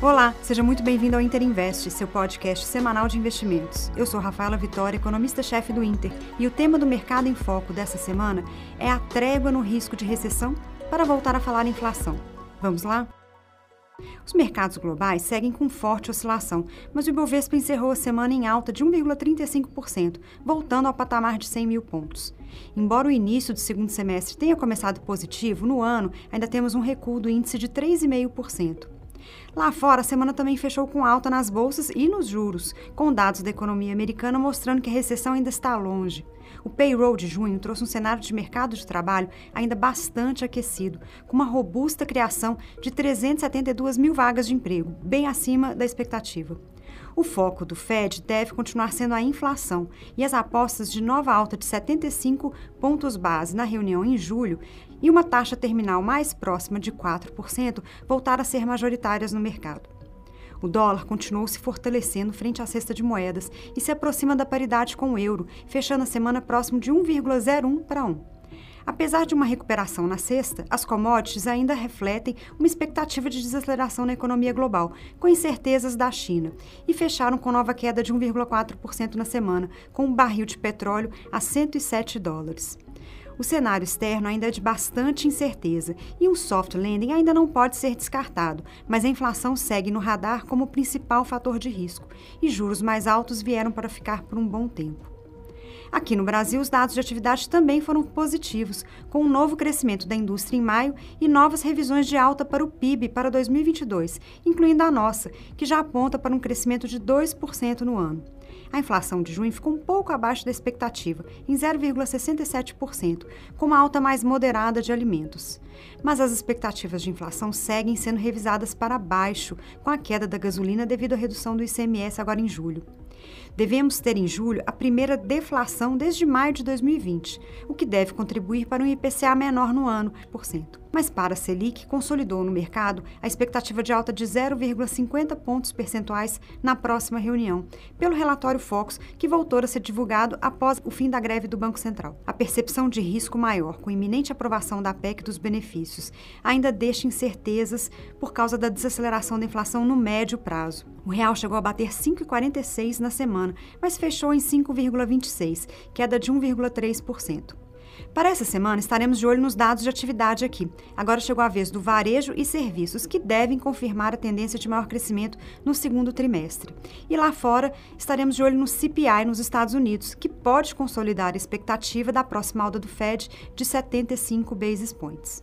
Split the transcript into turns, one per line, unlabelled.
Olá, seja muito bem-vindo ao Inter Invest, seu podcast semanal de investimentos. Eu sou Rafaela Vitória, economista-chefe do Inter, e o tema do Mercado em Foco dessa semana é a trégua no risco de recessão para voltar a falar em inflação. Vamos lá? Os mercados globais seguem com forte oscilação, mas o Ibovespa encerrou a semana em alta de 1,35%, voltando ao patamar de 100 mil pontos. Embora o início do segundo semestre tenha começado positivo, no ano ainda temos um recuo do índice de 3,5%. Lá fora, a semana também fechou com alta nas bolsas e nos juros, com dados da economia americana mostrando que a recessão ainda está longe. O payroll de junho trouxe um cenário de mercado de trabalho ainda bastante aquecido, com uma robusta criação de 372 mil vagas de emprego, bem acima da expectativa. O foco do Fed deve continuar sendo a inflação, e as apostas de nova alta de 75 pontos base na reunião em julho e uma taxa terminal mais próxima de 4% voltaram a ser majoritárias no mercado. O dólar continuou se fortalecendo frente à cesta de moedas e se aproxima da paridade com o euro, fechando a semana próximo de 1,01 para 1. Apesar de uma recuperação na sexta, as commodities ainda refletem uma expectativa de desaceleração na economia global, com incertezas da China, e fecharam com nova queda de 1,4% na semana, com um barril de petróleo a 107 dólares. O cenário externo ainda é de bastante incerteza e um soft landing ainda não pode ser descartado, mas a inflação segue no radar como principal fator de risco e juros mais altos vieram para ficar por um bom tempo. Aqui no Brasil, os dados de atividade também foram positivos, com um novo crescimento da indústria em maio e novas revisões de alta para o PIB para 2022, incluindo a nossa, que já aponta para um crescimento de 2% no ano. A inflação de junho ficou um pouco abaixo da expectativa, em 0,67%, com uma alta mais moderada de alimentos. Mas as expectativas de inflação seguem sendo revisadas para baixo, com a queda da gasolina devido à redução do ICMS agora em julho. Devemos ter em julho a primeira deflação desde maio de 2020, o que deve contribuir para um IPCA menor no ano, por cento. Mas para a Selic, consolidou no mercado a expectativa de alta de 0,50 pontos percentuais na próxima reunião, pelo relatório Focus, que voltou a ser divulgado após o fim da greve do Banco Central. A percepção de risco maior com iminente aprovação da PEC dos benefícios ainda deixa incertezas por causa da desaceleração da inflação no médio prazo. O real chegou a bater 5,46 na semana, mas fechou em 5,26, queda de 1,3%. Para essa semana, estaremos de olho nos dados de atividade aqui. Agora chegou a vez do varejo e serviços, que devem confirmar a tendência de maior crescimento no segundo trimestre. E lá fora, estaremos de olho no CPI nos Estados Unidos, que pode consolidar a expectativa da próxima alta do Fed de 75 basis points.